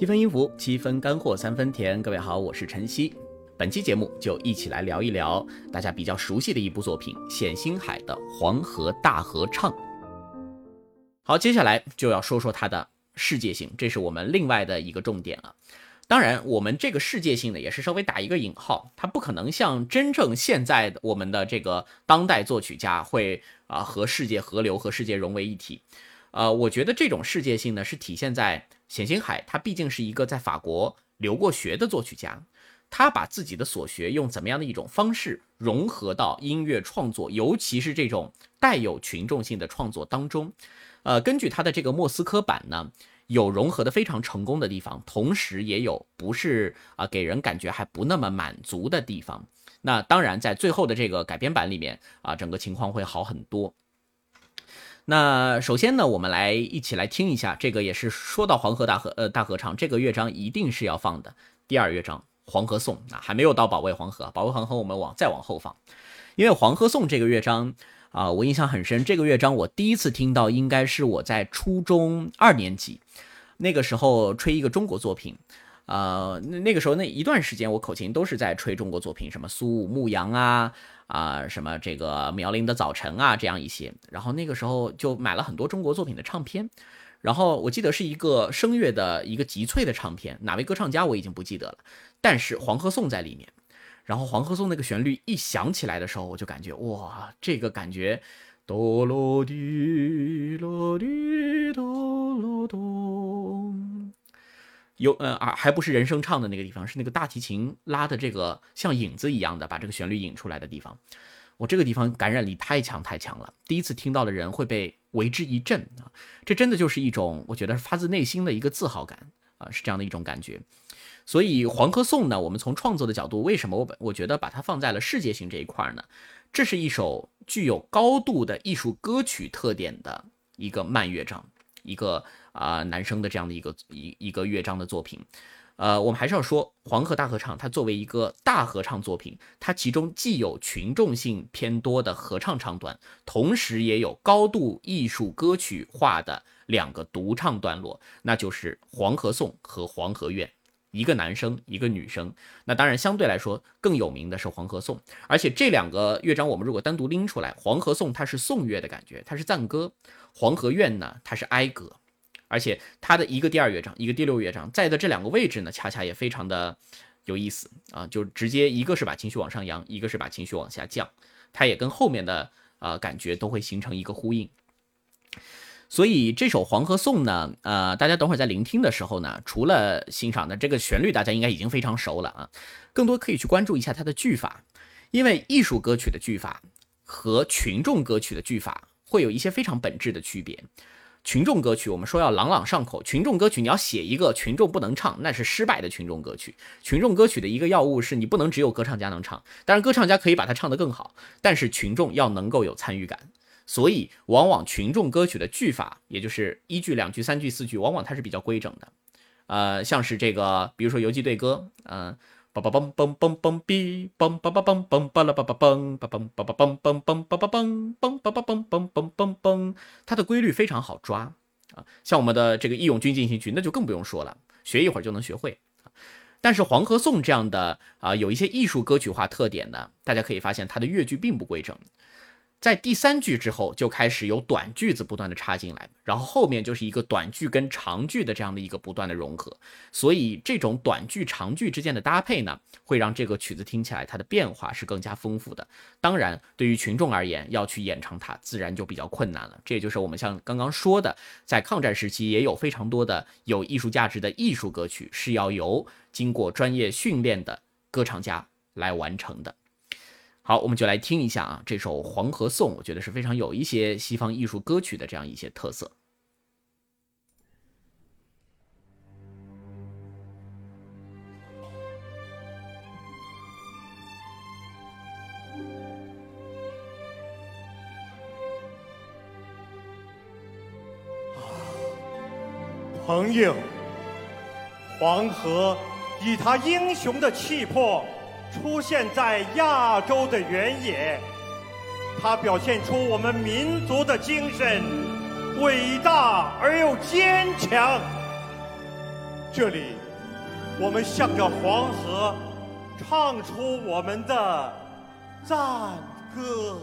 七分音符，七分干货，三分甜。各位好，我是晨曦。本期节目就一起来聊一聊大家比较熟悉的一部作品——冼星海的《黄河大合唱》。好，接下来就要说说它的世界性，这是我们另外的一个重点了。当然，我们这个世界性呢，也是稍微打一个引号，它不可能像真正现在的我们的这个当代作曲家会啊和世界合流、和世界融为一体。呃，我觉得这种世界性呢，是体现在冼星海，他毕竟是一个在法国留过学的作曲家，他把自己的所学用怎么样的一种方式融合到音乐创作，尤其是这种带有群众性的创作当中。呃，根据他的这个莫斯科版呢，有融合的非常成功的地方，同时也有不是啊给人感觉还不那么满足的地方。那当然，在最后的这个改编版里面啊，整个情况会好很多。那首先呢，我们来一起来听一下，这个也是说到黄河大合呃大合唱这个乐章一定是要放的第二乐章《黄河颂》啊，还没有到保卫黄河，保卫黄河我们往再往后放，因为《黄河颂》这个乐章啊，我印象很深，这个乐章我第一次听到应该是我在初中二年级，那个时候吹一个中国作品，呃，那那个时候那一段时间我口琴都是在吹中国作品，什么苏武牧羊啊。啊，什么这个苗林的早晨啊，这样一些，然后那个时候就买了很多中国作品的唱片，然后我记得是一个声乐的一个集萃的唱片，哪位歌唱家我已经不记得了，但是《黄河颂》在里面，然后《黄河颂》那个旋律一响起来的时候，我就感觉哇，这个感觉，哆啰滴啰滴哆罗哆。有呃啊，还不是人声唱的那个地方，是那个大提琴拉的这个像影子一样的把这个旋律引出来的地方。我这个地方感染力太强太强了，第一次听到的人会被为之一振啊！这真的就是一种我觉得是发自内心的一个自豪感啊，是这样的一种感觉。所以《黄河颂》呢，我们从创作的角度，为什么我我觉得把它放在了世界性这一块呢？这是一首具有高度的艺术歌曲特点的一个慢乐章，一个。啊，男生的这样的一个一一个乐章的作品，呃，我们还是要说《黄河大合唱》，它作为一个大合唱作品，它其中既有群众性偏多的合唱唱段，同时也有高度艺术歌曲化的两个独唱段落，那就是《黄河颂》和《黄河怨》，一个男生，一个女生。那当然，相对来说更有名的是《黄河颂》，而且这两个乐章，我们如果单独拎出来，《黄河颂》它是颂乐的感觉，它是赞歌；《黄河怨》呢，它是哀歌。而且它的一个第二乐章，一个第六乐章，在的这两个位置呢，恰恰也非常的有意思啊，就直接一个是把情绪往上扬，一个是把情绪往下降，它也跟后面的呃感觉都会形成一个呼应。所以这首《黄河颂》呢，呃，大家等会儿在聆听的时候呢，除了欣赏的这个旋律，大家应该已经非常熟了啊，更多可以去关注一下它的句法，因为艺术歌曲的句法和群众歌曲的句法会有一些非常本质的区别。群众歌曲，我们说要朗朗上口。群众歌曲，你要写一个群众不能唱，那是失败的群众歌曲。群众歌曲的一个要务是你不能只有歌唱家能唱，当然歌唱家可以把它唱得更好，但是群众要能够有参与感。所以，往往群众歌曲的句法，也就是一句、两句、三句、四句，往往它是比较规整的。呃，像是这个，比如说游击队歌，嗯。梆梆梆梆梆哔，梆梆梆梆梆梆了梆梆梆，梆梆梆梆梆梆梆梆梆梆梆，梆梆梆梆梆梆梆梆，它的规律非常好抓啊。像我们的这个《义勇军进行曲》，那就更不用说了，学一会儿就能学会。但是《黄河颂》这样的啊，有一些艺术歌曲化特点呢，大家可以发现它的乐句并不规整。在第三句之后就开始有短句子不断的插进来，然后后面就是一个短句跟长句的这样的一个不断的融合，所以这种短句长句之间的搭配呢，会让这个曲子听起来它的变化是更加丰富的。当然，对于群众而言，要去演唱它，自然就比较困难了。这也就是我们像刚刚说的，在抗战时期也有非常多的有艺术价值的艺术歌曲是要由经过专业训练的歌唱家来完成的。好，我们就来听一下啊，这首《黄河颂》，我觉得是非常有一些西方艺术歌曲的这样一些特色。朋友，黄河以他英雄的气魄。出现在亚洲的原野，它表现出我们民族的精神，伟大而又坚强。这里，我们向着黄河，唱出我们的赞歌。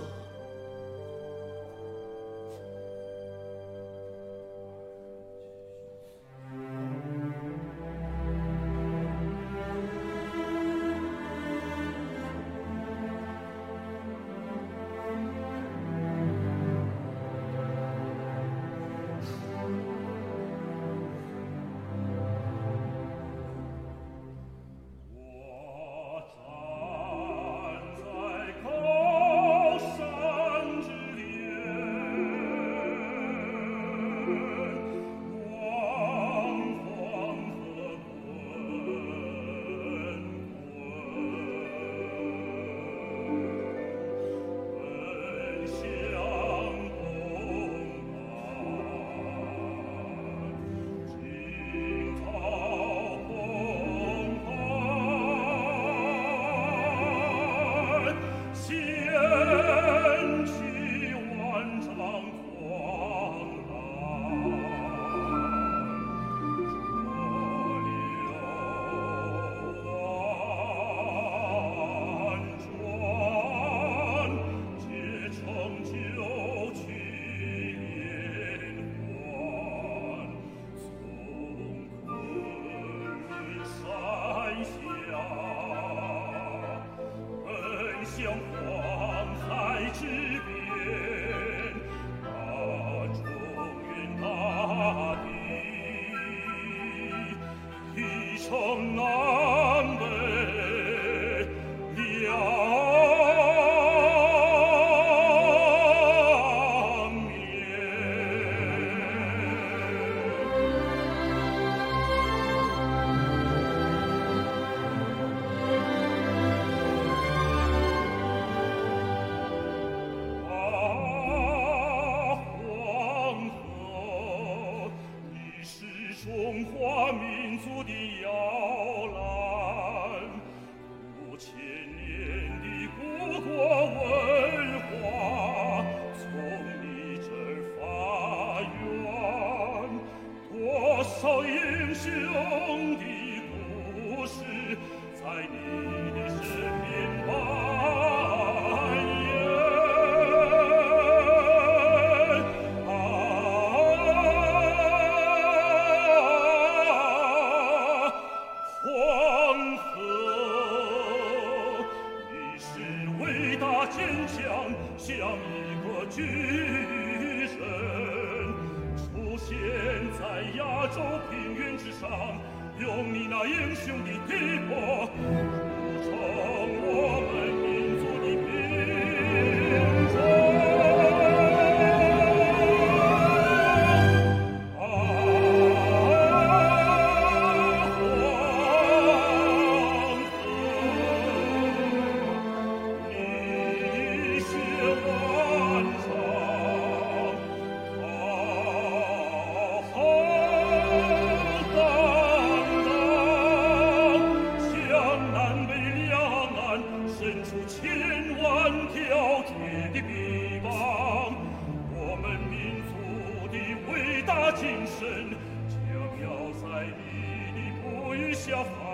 your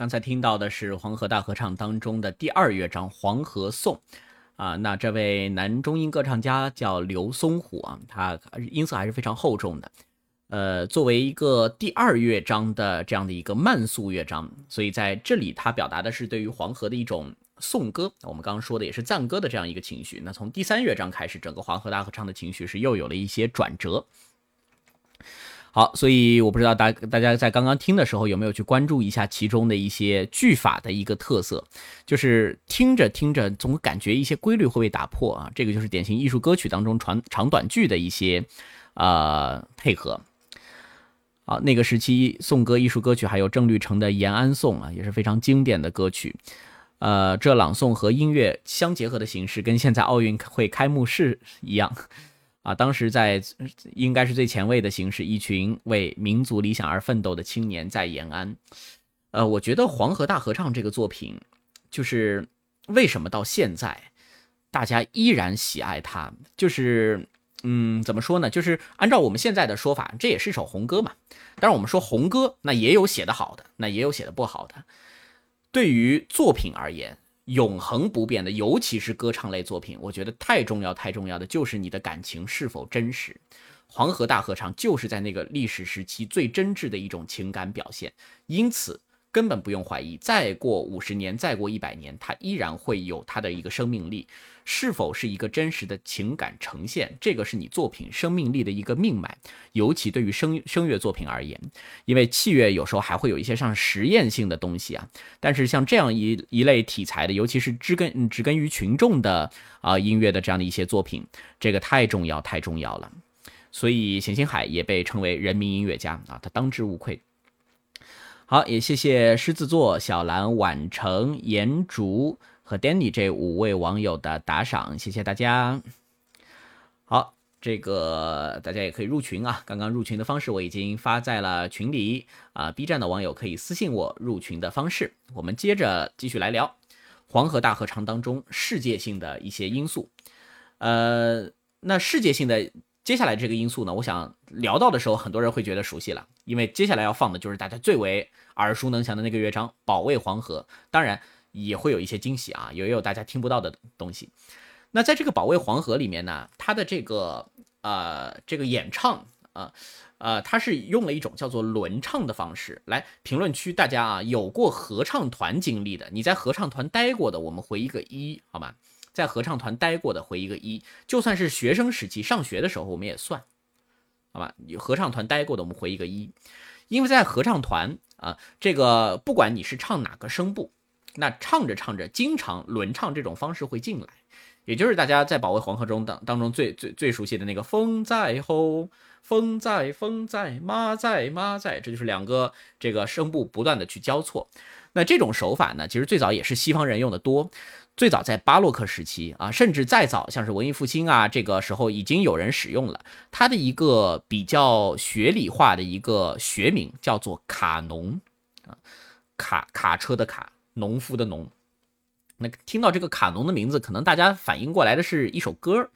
刚才听到的是《黄河大合唱》当中的第二乐章《黄河颂》，啊，那这位男中音歌唱家叫刘松虎啊，他音色还是非常厚重的。呃，作为一个第二乐章的这样的一个慢速乐章，所以在这里他表达的是对于黄河的一种颂歌。我们刚刚说的也是赞歌的这样一个情绪。那从第三乐章开始，整个黄河大合唱的情绪是又有了一些转折。好，所以我不知道大大家在刚刚听的时候有没有去关注一下其中的一些句法的一个特色，就是听着听着总感觉一些规律会被打破啊。这个就是典型艺术歌曲当中长长短句的一些呃配合。好，那个时期颂歌艺术歌曲还有郑律成的《延安颂》啊，也是非常经典的歌曲。呃，这朗诵和音乐相结合的形式，跟现在奥运会开幕式一样啊。当时在应该是最前卫的形式，一群为民族理想而奋斗的青年在延安。呃，我觉得《黄河大合唱》这个作品，就是为什么到现在大家依然喜爱它，就是。嗯，怎么说呢？就是按照我们现在的说法，这也是一首红歌嘛。当然，我们说红歌，那也有写的好的，那也有写的不好的。对于作品而言，永恒不变的，尤其是歌唱类作品，我觉得太重要、太重要的就是你的感情是否真实。黄河大合唱就是在那个历史时期最真挚的一种情感表现，因此。根本不用怀疑，再过五十年，再过一百年，它依然会有它的一个生命力。是否是一个真实的情感呈现，这个是你作品生命力的一个命脉。尤其对于声声乐作品而言，因为器乐有时候还会有一些像实验性的东西啊。但是像这样一一类题材的，尤其是植根植根于群众的啊音乐的这样的一些作品，这个太重要太重要了。所以冼星海也被称为人民音乐家啊，他当之无愧。好，也谢谢狮子座、小兰、晚成、颜竹和 Danny 这五位网友的打赏，谢谢大家。好，这个大家也可以入群啊。刚刚入群的方式我已经发在了群里啊。B 站的网友可以私信我入群的方式。我们接着继续来聊黄河大合唱当中世界性的一些因素。呃，那世界性的。接下来这个因素呢，我想聊到的时候，很多人会觉得熟悉了，因为接下来要放的就是大家最为耳熟能详的那个乐章《保卫黄河》，当然也会有一些惊喜啊，也有大家听不到的东西。那在这个《保卫黄河》里面呢，它的这个呃这个演唱啊呃，它是用了一种叫做轮唱的方式来。评论区大家啊，有过合唱团经历的，你在合唱团待过的，我们回一个一，好吗？在合唱团待过的回一个一，就算是学生时期上学的时候我们也算，好吧？合唱团待过的我们回一个一，因为在合唱团啊，这个不管你是唱哪个声部，那唱着唱着，经常轮唱这种方式会进来，也就是大家在保卫黄河中当当中最最最熟悉的那个风在吼，风在风在马在马在，这就是两个这个声部不断的去交错。那这种手法呢，其实最早也是西方人用的多。最早在巴洛克时期啊，甚至再早，像是文艺复兴啊，这个时候已经有人使用了。它的一个比较学理化的一个学名叫做卡农啊，卡卡车的卡，农夫的农。那听到这个卡农的名字，可能大家反应过来的是一首歌。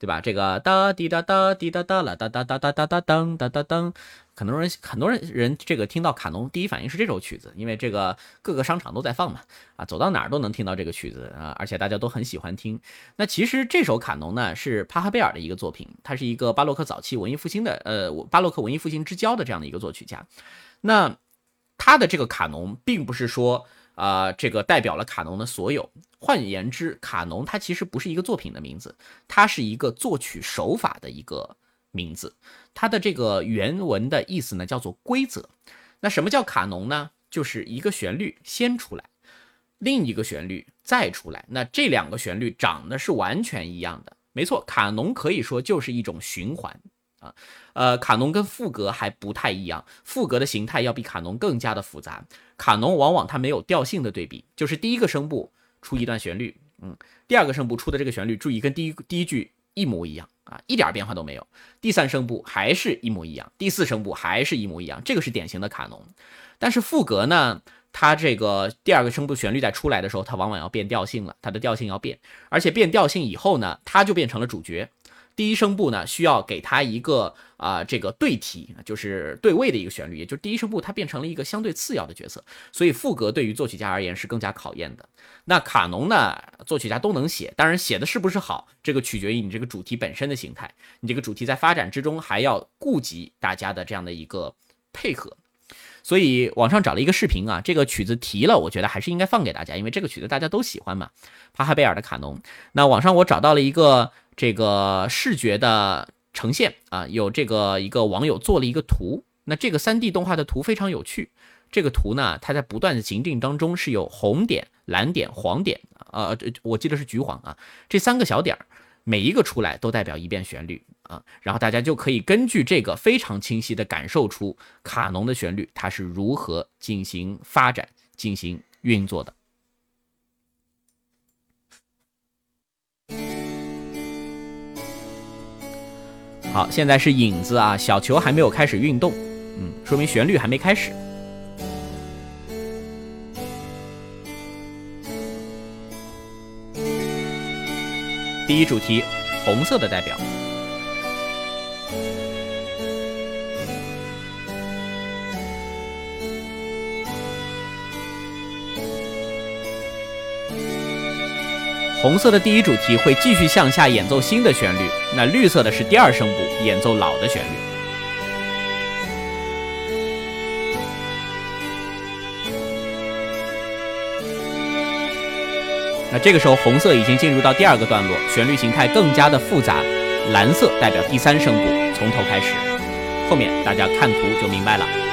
对吧？这个哒滴哒哒滴哒哒啦哒哒哒哒哒哒噔哒哒噔，很多人很多人人这个听到卡农第一反应是这首曲子，因为这个各个商场都在放嘛，啊，走到哪儿都能听到这个曲子啊，而且大家都很喜欢听。那其实这首卡农呢是帕哈贝尔的一个作品，他是一个巴洛克早期文艺复兴的呃巴洛克文艺复兴之交的这样的一个作曲家。那他的这个卡农并不是说。啊，这个代表了卡农的所有。换言之，卡农它其实不是一个作品的名字，它是一个作曲手法的一个名字。它的这个原文的意思呢，叫做规则。那什么叫卡农呢？就是一个旋律先出来，另一个旋律再出来。那这两个旋律长得是完全一样的，没错。卡农可以说就是一种循环。啊，呃，卡农跟赋格还不太一样，赋格的形态要比卡农更加的复杂。卡农往往它没有调性的对比，就是第一个声部出一段旋律，嗯，第二个声部出的这个旋律，注意跟第一第一句一模一样啊，一点变化都没有。第三声部还是一模一样，第四声部还是一模一样，这个是典型的卡农。但是赋格呢，它这个第二个声部旋律在出来的时候，它往往要变调性了，它的调性要变，而且变调性以后呢，它就变成了主角。第一声部呢需要给它一个啊这个对题，就是对位的一个旋律，也就是第一声部它变成了一个相对次要的角色，所以副歌对于作曲家而言是更加考验的。那卡农呢，作曲家都能写，当然写的是不是好，这个取决于你这个主题本身的形态，你这个主题在发展之中还要顾及大家的这样的一个配合。所以网上找了一个视频啊，这个曲子提了，我觉得还是应该放给大家，因为这个曲子大家都喜欢嘛。帕哈贝尔的卡农。那网上我找到了一个这个视觉的呈现啊，有这个一个网友做了一个图，那这个 3D 动画的图非常有趣。这个图呢，它在不断的行进当中是有红点、蓝点、黄点，呃，我记得是橘黄啊，这三个小点儿。每一个出来都代表一遍旋律啊，然后大家就可以根据这个非常清晰的感受出卡农的旋律它是如何进行发展、进行运作的。好，现在是影子啊，小球还没有开始运动，嗯，说明旋律还没开始。第一主题，红色的代表。红色的第一主题会继续向下演奏新的旋律，那绿色的是第二声部演奏老的旋律。那这个时候，红色已经进入到第二个段落，旋律形态更加的复杂。蓝色代表第三声部，从头开始，后面大家看图就明白了。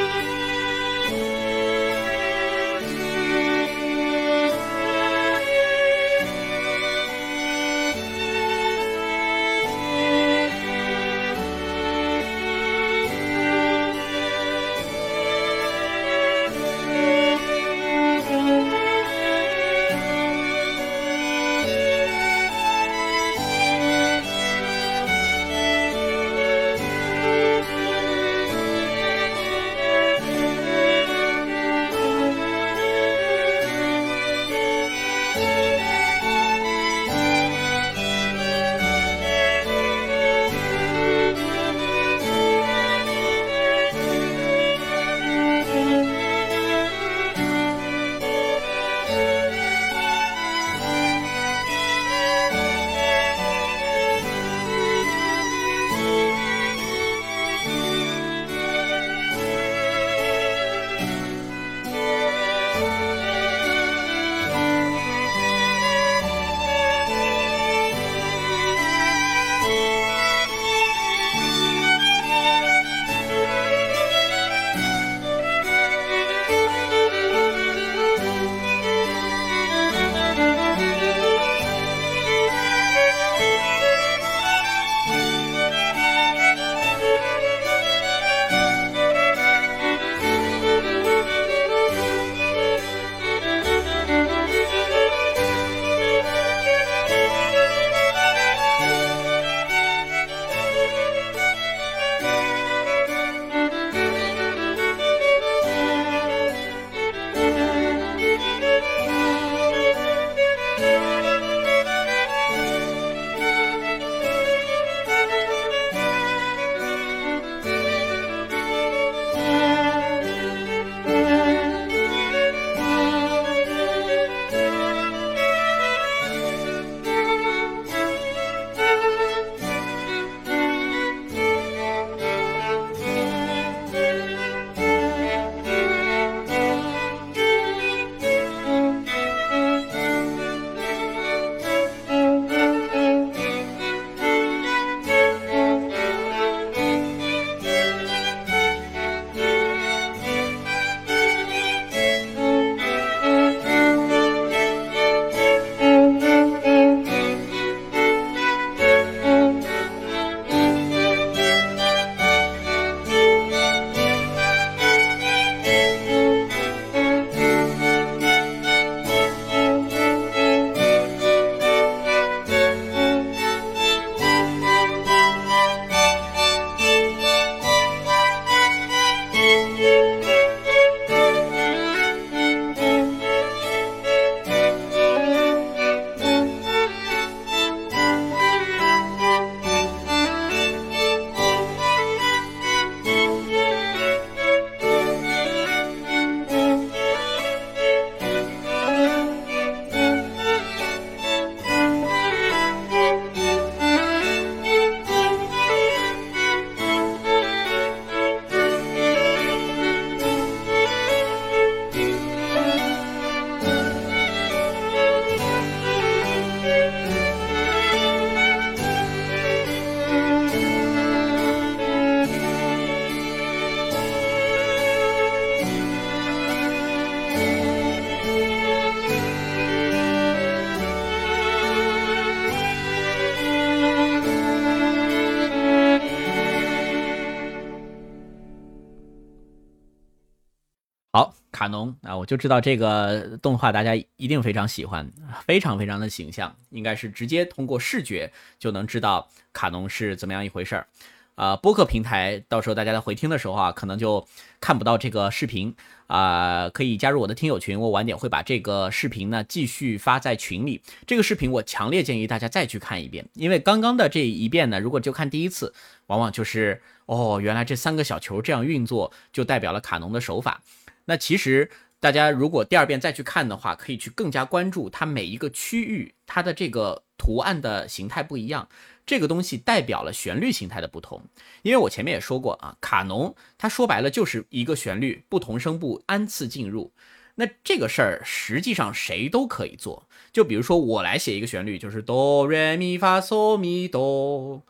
卡农啊，我就知道这个动画大家一定非常喜欢，非常非常的形象，应该是直接通过视觉就能知道卡农是怎么样一回事儿。啊，播客平台到时候大家在回听的时候啊，可能就看不到这个视频啊，可以加入我的听友群，我晚点会把这个视频呢继续发在群里。这个视频我强烈建议大家再去看一遍，因为刚刚的这一遍呢，如果就看第一次，往往就是哦，原来这三个小球这样运作，就代表了卡农的手法。那其实大家如果第二遍再去看的话，可以去更加关注它每一个区域它的这个图案的形态不一样。这个东西代表了旋律形态的不同，因为我前面也说过啊，卡农它说白了就是一个旋律，不同声部按次进入。那这个事儿实际上谁都可以做，就比如说我来写一个旋律，就是哆来咪发嗦咪哆，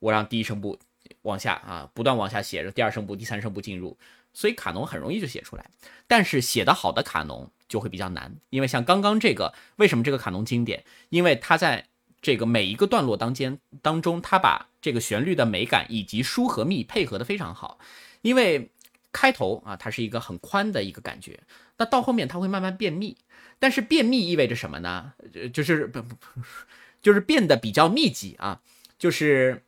我让第一声部往下啊，不断往下写着，第二声部、第三声部进入，所以卡农很容易就写出来。但是写得好的卡农就会比较难，因为像刚刚这个，为什么这个卡农经典？因为它在这个每一个段落当间当中，他把这个旋律的美感以及疏和密配合的非常好。因为开头啊，它是一个很宽的一个感觉，那到后面它会慢慢变密。但是变密意味着什么呢？就是不不，就是变得比较密集啊，就是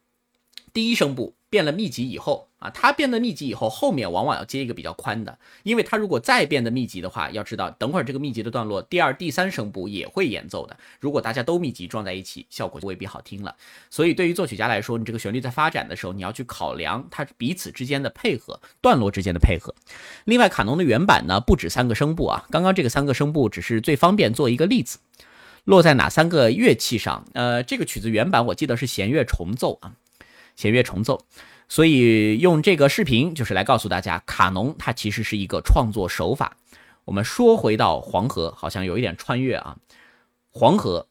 第一声部。变了密集以后啊，它变得密集以后，后面往往要接一个比较宽的，因为它如果再变得密集的话，要知道等会儿这个密集的段落，第二、第三声部也会演奏的。如果大家都密集撞在一起，效果就未必好听了。所以对于作曲家来说，你这个旋律在发展的时候，你要去考量它彼此之间的配合，段落之间的配合。另外，卡农的原版呢不止三个声部啊，刚刚这个三个声部只是最方便做一个例子，落在哪三个乐器上？呃，这个曲子原版我记得是弦乐重奏啊。弦乐重奏，所以用这个视频就是来告诉大家，卡农它其实是一个创作手法。我们说回到黄河，好像有一点穿越啊。黄河，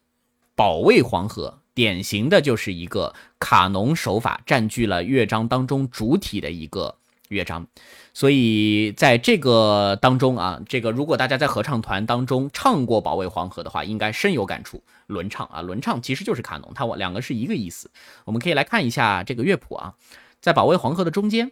保卫黄河，典型的就是一个卡农手法占据了乐章当中主体的一个乐章。所以在这个当中啊，这个如果大家在合唱团当中唱过《保卫黄河》的话，应该深有感触。轮唱啊，轮唱其实就是卡农，它两个是一个意思。我们可以来看一下这个乐谱啊，在《保卫黄河》的中间，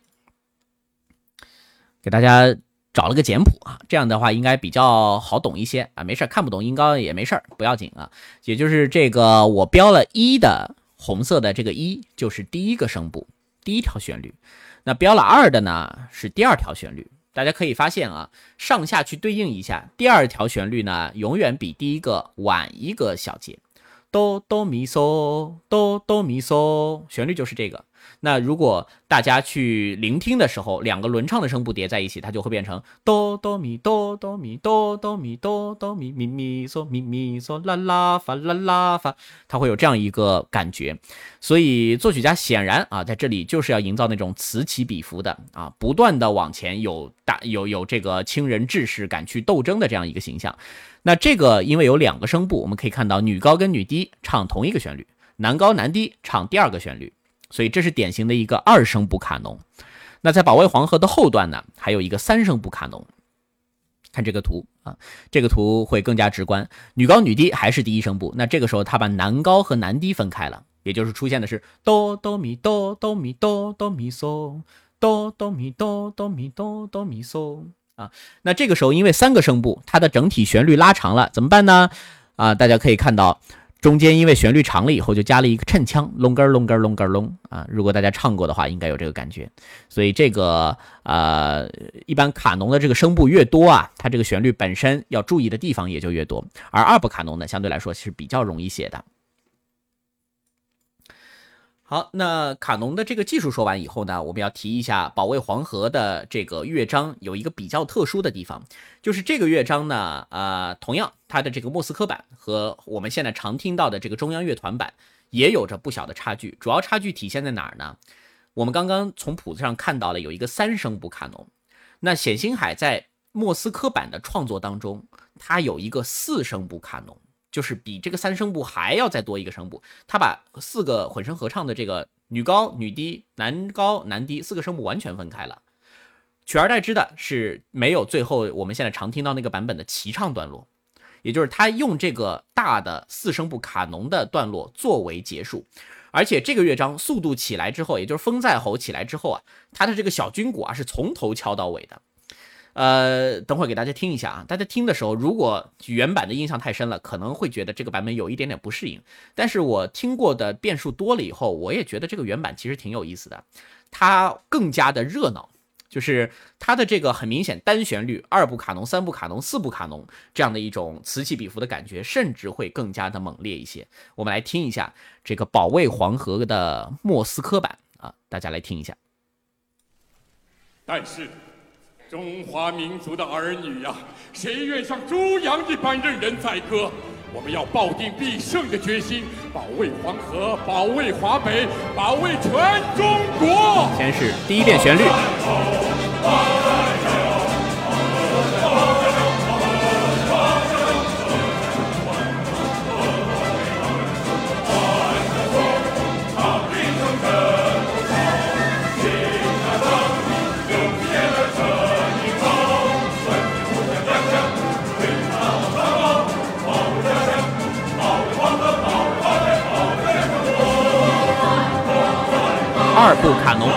给大家找了个简谱啊，这样的话应该比较好懂一些啊。没事，看不懂音高也没事，不要紧啊。也就是这个我标了一的红色的这个一，就是第一个声部，第一条旋律。那标了二的呢，是第二条旋律。大家可以发现啊，上下去对应一下，第二条旋律呢，永远比第一个晚一个小节。哆哆咪嗦，哆哆咪嗦，旋律就是这个。那如果大家去聆听的时候，两个轮唱的声部叠在一起，它就会变成哆哆咪哆哆咪哆哆咪哆哆咪咪咪嗦咪咪嗦啦啦发啦啦发，它会有这样一个感觉。所以作曲家显然啊，在这里就是要营造那种此起彼伏的啊，不断的往前有大有有这个亲人志士敢去斗争的这样一个形象。那这个因为有两个声部，我们可以看到女高跟女低唱同一个旋律，男高男低唱第二个旋律。所以这是典型的一个二声部卡农。那在保卫黄河的后段呢，还有一个三声部卡农。看这个图啊，这个图会更加直观。女高女低还是第一声部，那这个时候他把男高和男低分开了，也就是出现的是哆哆咪哆哆咪哆哆咪嗦，哆哆咪哆哆咪哆哆咪嗦啊。那这个时候因为三个声部，它的整体旋律拉长了，怎么办呢？啊，大家可以看到。中间因为旋律长了以后，就加了一个衬腔，longer longer longer long 啊。如果大家唱过的话，应该有这个感觉。所以这个呃，一般卡农的这个声部越多啊，它这个旋律本身要注意的地方也就越多。而二部卡农呢，相对来说是比较容易写的。好，那卡农的这个技术说完以后呢，我们要提一下保卫黄河的这个乐章有一个比较特殊的地方，就是这个乐章呢，呃，同样它的这个莫斯科版和我们现在常听到的这个中央乐团版也有着不小的差距。主要差距体现在哪儿呢？我们刚刚从谱子上看到了有一个三声部卡农，那冼星海在莫斯科版的创作当中，他有一个四声部卡农。就是比这个三声部还要再多一个声部，他把四个混声合唱的这个女高女低、男高男低四个声部完全分开了，取而代之的是没有最后我们现在常听到那个版本的齐唱段落，也就是他用这个大的四声部卡农的段落作为结束，而且这个乐章速度起来之后，也就是风在吼起来之后啊，它的这个小军鼓啊是从头敲到尾的。呃，等会儿给大家听一下啊。大家听的时候，如果原版的印象太深了，可能会觉得这个版本有一点点不适应。但是我听过的变数多了以后，我也觉得这个原版其实挺有意思的，它更加的热闹。就是它的这个很明显单旋律，二部卡农、三部卡农、四部卡农这样的一种此起彼伏的感觉，甚至会更加的猛烈一些。我们来听一下这个保卫黄河的莫斯科版啊，大家来听一下。但是，中华民族的儿女呀，谁愿像猪羊一般任人宰割？我们要抱定必胜的决心，保卫黄河，保卫华北，保卫全中国。先是第一遍旋律。二部卡农，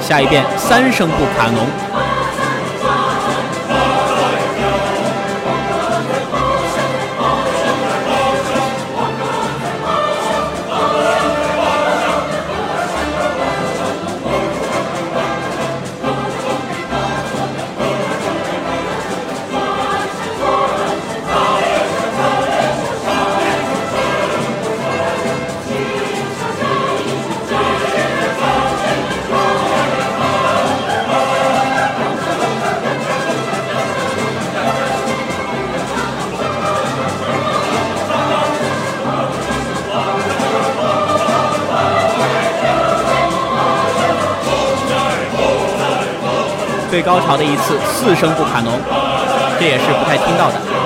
下一遍三声部卡农。高潮的一次四声不卡农，这也是不太听到的。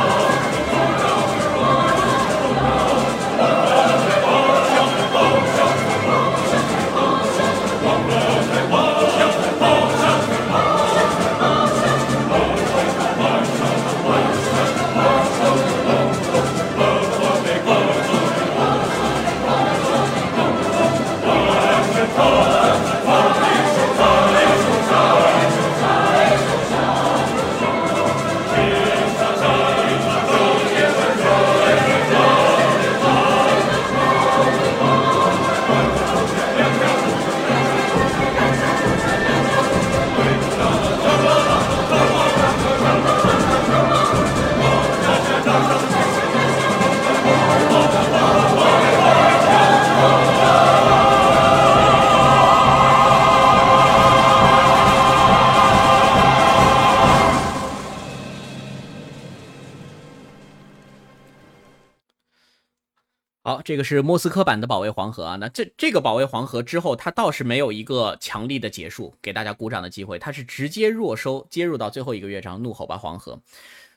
这个是莫斯科版的保卫黄河啊，那这这个保卫黄河之后，它倒是没有一个强力的结束，给大家鼓掌的机会，它是直接弱收，接入到最后一个乐章，怒吼吧黄河。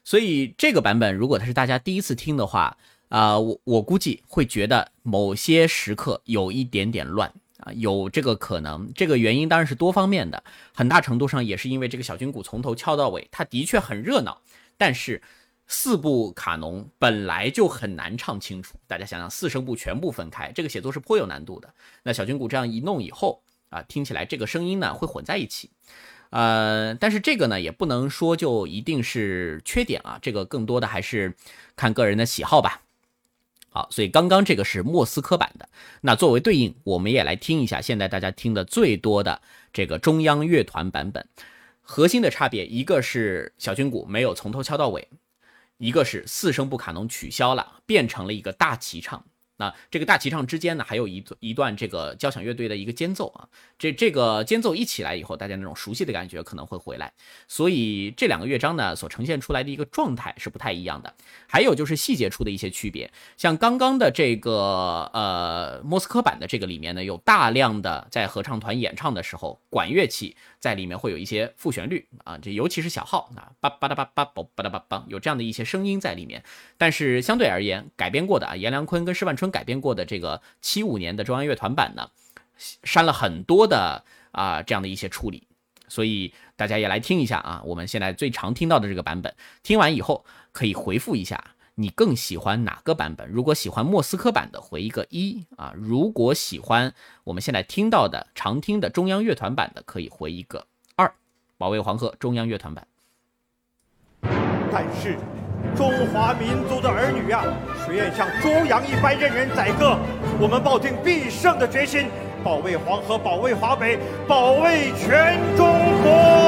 所以这个版本如果它是大家第一次听的话，啊，我我估计会觉得某些时刻有一点点乱啊，有这个可能。这个原因当然是多方面的，很大程度上也是因为这个小军鼓从头敲到尾，它的确很热闹，但是。四部卡农本来就很难唱清楚，大家想想，四声部全部分开，这个写作是颇有难度的。那小军鼓这样一弄以后啊，听起来这个声音呢会混在一起，呃，但是这个呢也不能说就一定是缺点啊，这个更多的还是看个人的喜好吧。好，所以刚刚这个是莫斯科版的，那作为对应，我们也来听一下现在大家听的最多的这个中央乐团版本。核心的差别，一个是小军鼓没有从头敲到尾。一个是四声部卡农取消了，变成了一个大齐唱，那这个大齐唱之间呢，还有一一段这个交响乐队的一个间奏啊，这这个间奏一起来以后，大家那种熟悉的感觉可能会回来。所以这两个乐章呢，所呈现出来的一个状态是不太一样的。还有就是细节处的一些区别，像刚刚的这个呃莫斯科版的这个里面呢，有大量的在合唱团演唱的时候，管乐器在里面会有一些副旋律啊，这尤其是小号啊，叭叭哒叭叭叭叭哒叭叭，有这样的一些声音在里面。但是相对而言，改编过的啊，阎良坤跟施万春。改编过的这个七五年的中央乐团版呢，删了很多的啊这样的一些处理，所以大家也来听一下啊，我们现在最常听到的这个版本，听完以后可以回复一下，你更喜欢哪个版本？如果喜欢莫斯科版的，回一个一啊；如果喜欢我们现在听到的常听的中央乐团版的，可以回一个二。保卫黄河中央乐团版，但是。中华民族的儿女呀，谁愿像猪羊一般任人宰割？我们抱定必胜的决心，保卫黄河，保卫华北，保卫全中国。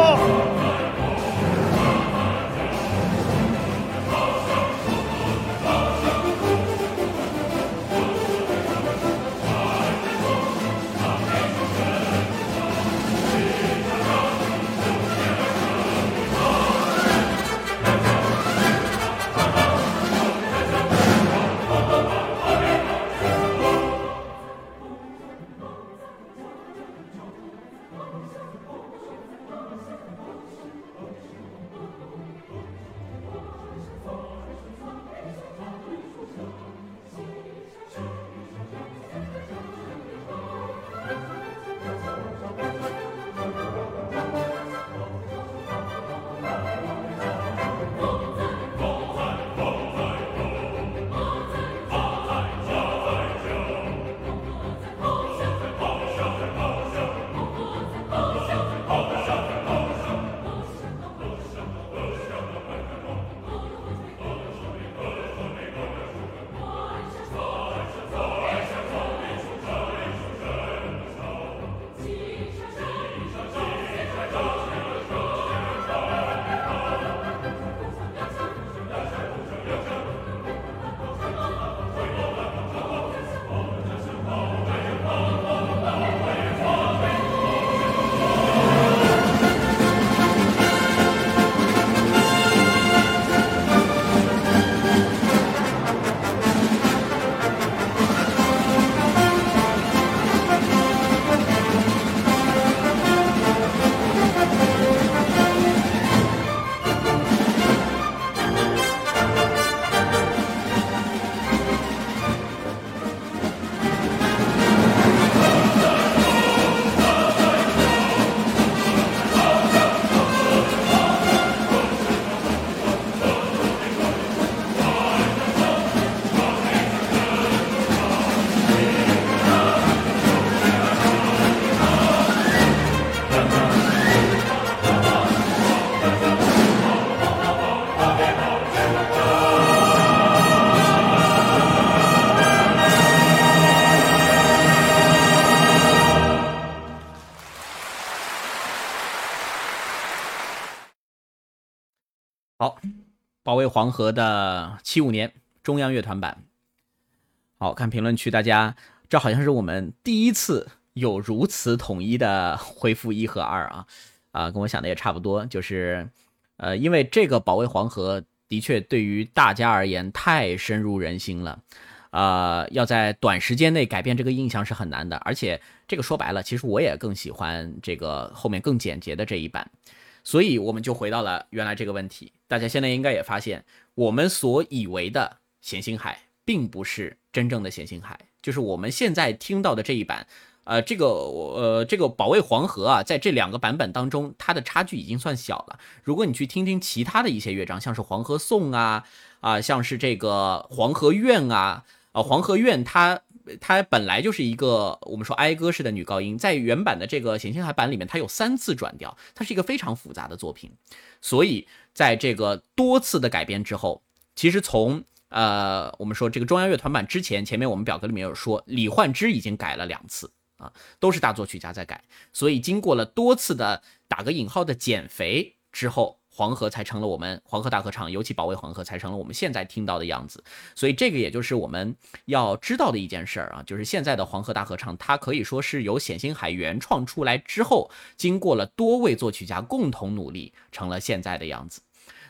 保卫黄河的七五年中央乐团版，好看评论区，大家这好像是我们第一次有如此统一的回复一和二啊。啊，跟我想的也差不多，就是呃，因为这个保卫黄河的确对于大家而言太深入人心了，呃，要在短时间内改变这个印象是很难的，而且这个说白了，其实我也更喜欢这个后面更简洁的这一版。所以我们就回到了原来这个问题，大家现在应该也发现，我们所以为的咸星海，并不是真正的咸星海，就是我们现在听到的这一版，呃，这个呃这个保卫黄河啊，在这两个版本当中，它的差距已经算小了。如果你去听听其他的一些乐章，像是黄河颂啊，啊，像是这个黄河怨啊，啊，黄河怨它。它本来就是一个我们说哀歌式的女高音，在原版的这个咸兴海版里面，它有三次转调，它是一个非常复杂的作品。所以在这个多次的改编之后，其实从呃我们说这个中央乐团版之前，前面我们表格里面有说李焕之已经改了两次啊，都是大作曲家在改。所以经过了多次的打个引号的减肥之后，黄河才成了我们黄河大合唱，尤其保卫黄河才成了我们现在听到的样子。所以这个也就是我们要知道的一件事儿啊，就是现在的黄河大合唱，它可以说是由冼星海原创出来之后，经过了多位作曲家共同努力，成了现在的样子。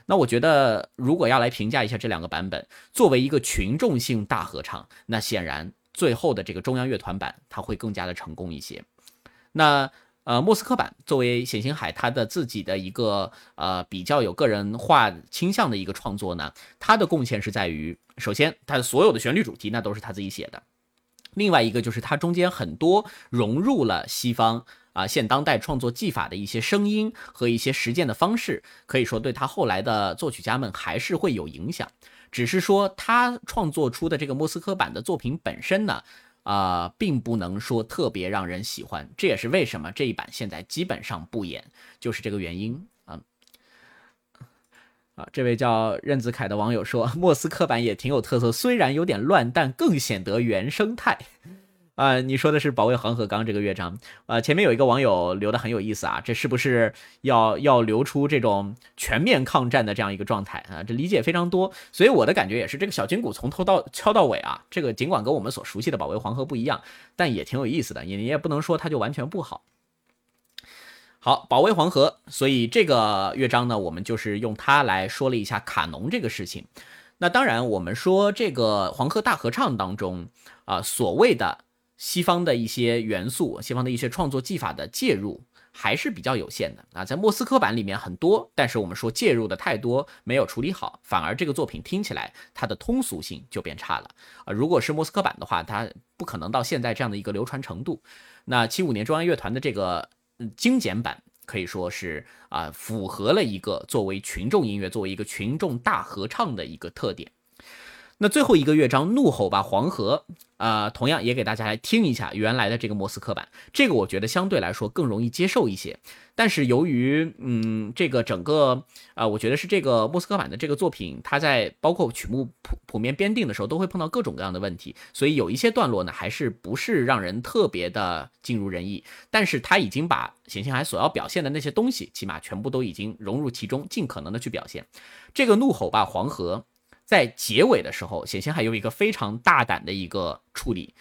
那我觉得，如果要来评价一下这两个版本，作为一个群众性大合唱，那显然最后的这个中央乐团版，它会更加的成功一些。那。呃，莫斯科版作为冼星海他的自己的一个呃比较有个人化倾向的一个创作呢，他的贡献是在于，首先他的所有的旋律主题那都是他自己写的，另外一个就是他中间很多融入了西方啊现当代创作技法的一些声音和一些实践的方式，可以说对他后来的作曲家们还是会有影响，只是说他创作出的这个莫斯科版的作品本身呢。啊，并不能说特别让人喜欢，这也是为什么这一版现在基本上不演，就是这个原因啊。啊，这位叫任子凯的网友说，莫斯科版也挺有特色，虽然有点乱，但更显得原生态。啊，你说的是保卫黄河刚这个乐章，呃，前面有一个网友留的很有意思啊，这是不是要要留出这种全面抗战的这样一个状态啊？这理解非常多，所以我的感觉也是，这个小军鼓从头到敲到尾啊，这个尽管跟我们所熟悉的保卫黄河不一样，但也挺有意思的，你也不能说它就完全不好。好，保卫黄河，所以这个乐章呢，我们就是用它来说了一下卡农这个事情。那当然，我们说这个黄河大合唱当中啊，所谓的。西方的一些元素，西方的一些创作技法的介入还是比较有限的啊，在莫斯科版里面很多，但是我们说介入的太多，没有处理好，反而这个作品听起来它的通俗性就变差了啊。如果是莫斯科版的话，它不可能到现在这样的一个流传程度。那七五年中央乐团的这个精简版可以说是啊，符合了一个作为群众音乐、作为一个群众大合唱的一个特点。那最后一个乐章《怒吼吧黄河》啊，同样也给大家来听一下原来的这个莫斯科版。这个我觉得相对来说更容易接受一些。但是由于嗯，这个整个啊，我觉得是这个莫斯科版的这个作品，它在包括曲目谱谱面编定的时候，都会碰到各种各样的问题，所以有一些段落呢，还是不是让人特别的尽如人意。但是他已经把冼星海所要表现的那些东西，起码全部都已经融入其中，尽可能的去表现。这个《怒吼吧黄河》。在结尾的时候，显现还有一个非常大胆的一个处理。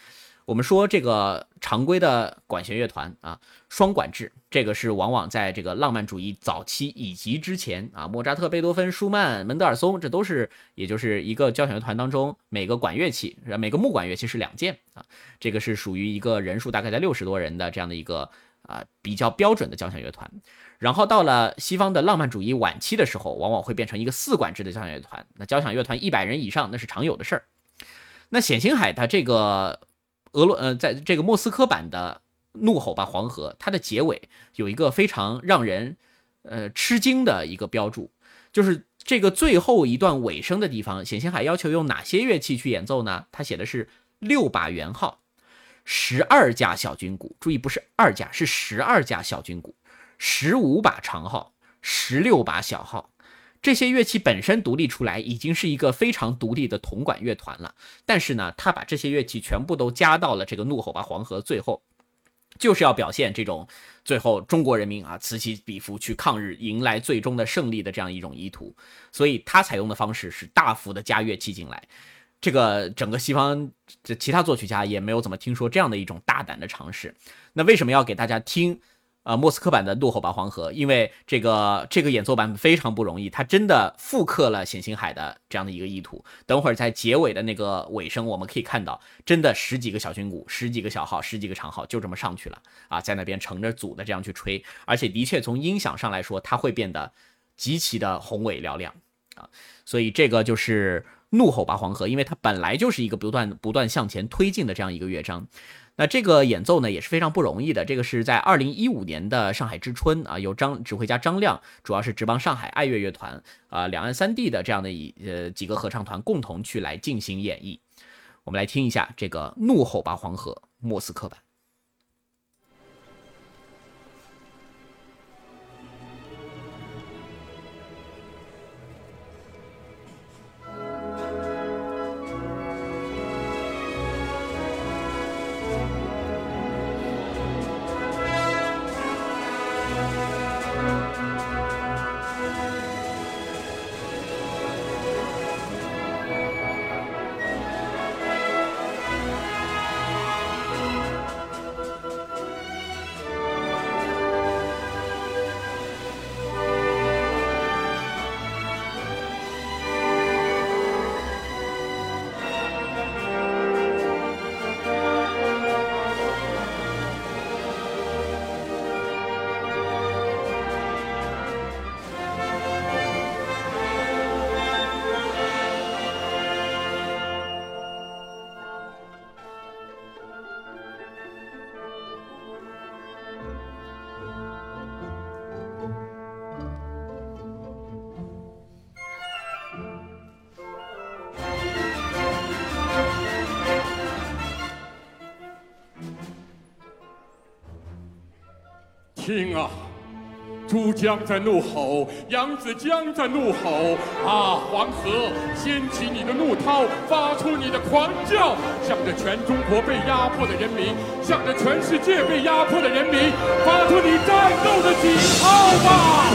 我们说这个常规的管弦乐团啊，双管制，这个是往往在这个浪漫主义早期以及之前啊，莫扎特、贝多芬、舒曼、门德尔松，这都是，也就是一个交响乐团当中每个管乐器，每个木管乐器是两件啊，这个是属于一个人数大概在六十多人的这样的一个啊比较标准的交响乐团。然后到了西方的浪漫主义晚期的时候，往往会变成一个四管制的交响乐团。那交响乐团一百人以上，那是常有的事儿。那冼星海他这个俄罗呃，在这个莫斯科版的《怒吼吧黄河》，它的结尾有一个非常让人呃吃惊的一个标注，就是这个最后一段尾声的地方，冼星海要求用哪些乐器去演奏呢？他写的是六把圆号，十二架小军鼓，注意不是二架，是十二架小军鼓。十五把长号，十六把小号，这些乐器本身独立出来，已经是一个非常独立的铜管乐团了。但是呢，他把这些乐器全部都加到了这个《怒吼吧黄河》最后，就是要表现这种最后中国人民啊此起彼伏去抗日，迎来最终的胜利的这样一种意图。所以他采用的方式是大幅的加乐器进来。这个整个西方这其他作曲家也没有怎么听说这样的一种大胆的尝试。那为什么要给大家听？啊，莫斯科版的《怒吼吧黄河》，因为这个这个演奏版本非常不容易，它真的复刻了冼星海的这样的一个意图。等会儿在结尾的那个尾声，我们可以看到，真的十几个小军鼓、十几个小号、十几个长号就这么上去了啊，在那边乘着组的这样去吹，而且的确从音响上来说，它会变得极其的宏伟嘹亮啊。所以这个就是《怒吼吧黄河》，因为它本来就是一个不断不断向前推进的这样一个乐章。那这个演奏呢也是非常不容易的。这个是在二零一五年的上海之春啊，由张指挥家张亮，主要是直帮上海爱乐乐团啊，两岸三地的这样的一呃几个合唱团共同去来进行演绎。我们来听一下这个《怒吼吧黄河》莫斯科版。听啊！珠江在怒吼，扬子江在怒吼，啊！黄河，掀起你的怒涛，发出你的狂叫，向着全中国被压迫的人民，向着全世界被压迫的人民，发出你战斗的警号吧！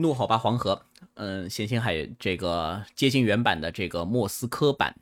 怒吼吧黄河，嗯，冼星海这个接近原版的这个莫斯科版。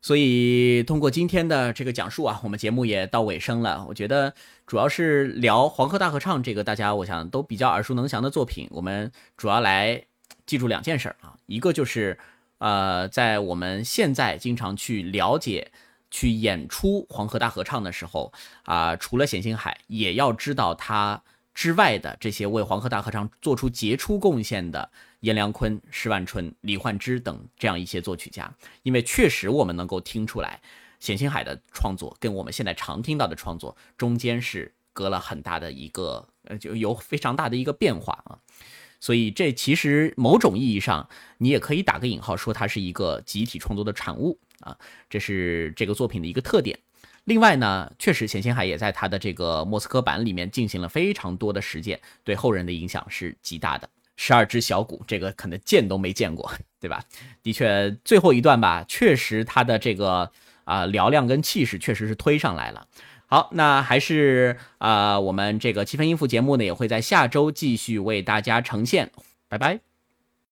所以通过今天的这个讲述啊，我们节目也到尾声了。我觉得主要是聊《黄河大合唱》这个大家我想都比较耳熟能详的作品，我们主要来记住两件事啊，一个就是呃，在我们现在经常去了解、去演出《黄河大合唱》的时候啊，除了冼星海，也要知道他之外的这些为《黄河大合唱》做出杰出贡献的。阎良坤、施万春、李焕之等这样一些作曲家，因为确实我们能够听出来，冼星海的创作跟我们现在常听到的创作中间是隔了很大的一个，呃，就有非常大的一个变化啊。所以这其实某种意义上，你也可以打个引号说它是一个集体创作的产物啊，这是这个作品的一个特点。另外呢，确实冼星海也在他的这个莫斯科版里面进行了非常多的实践，对后人的影响是极大的。十二支小鼓，这个可能见都没见过，对吧？的确，最后一段吧，确实他的这个啊嘹亮跟气势确实是推上来了。好，那还是啊，我们这个七分音符节目呢，也会在下周继续为大家呈现。拜拜。